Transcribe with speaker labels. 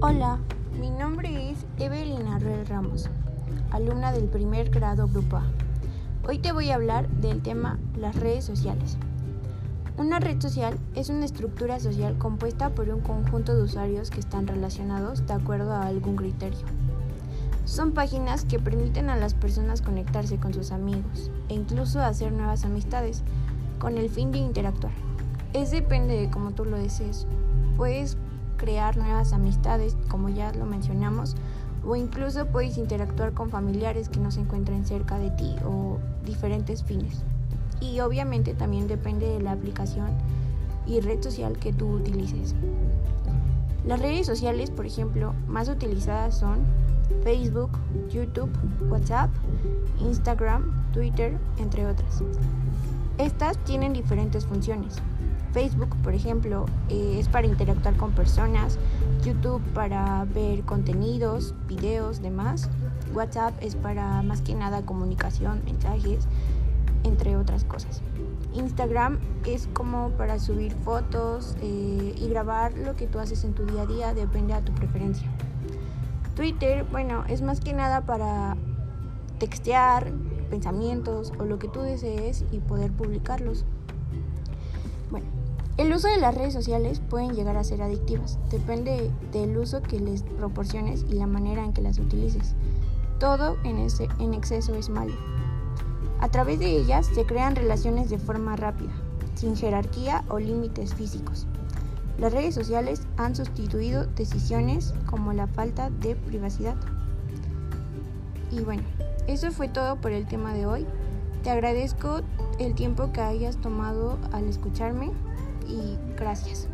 Speaker 1: Hola, mi nombre es Evelyn Arrel Ramos, alumna del primer grado Grupo A. Hoy te voy a hablar del tema las redes sociales. Una red social es una estructura social compuesta por un conjunto de usuarios que están relacionados de acuerdo a algún criterio. Son páginas que permiten a las personas conectarse con sus amigos e incluso hacer nuevas amistades con el fin de interactuar. Es depende de cómo tú lo desees. Puedes crear nuevas amistades, como ya lo mencionamos, o incluso puedes interactuar con familiares que no se encuentren cerca de ti o diferentes fines. Y obviamente también depende de la aplicación y red social que tú utilices. Las redes sociales, por ejemplo, más utilizadas son Facebook, YouTube, WhatsApp, Instagram, Twitter, entre otras. Estas tienen diferentes funciones. Facebook, por ejemplo, eh, es para interactuar con personas, YouTube para ver contenidos, videos, demás. WhatsApp es para más que nada comunicación, mensajes, entre otras cosas. Instagram es como para subir fotos eh, y grabar lo que tú haces en tu día a día, depende a tu preferencia. Twitter, bueno, es más que nada para textear pensamientos o lo que tú desees y poder publicarlos. El uso de las redes sociales pueden llegar a ser adictivas, depende del uso que les proporciones y la manera en que las utilices. Todo en, en exceso es malo. A través de ellas se crean relaciones de forma rápida, sin jerarquía o límites físicos. Las redes sociales han sustituido decisiones como la falta de privacidad. Y bueno, eso fue todo por el tema de hoy. Te agradezco el tiempo que hayas tomado al escucharme y gracias.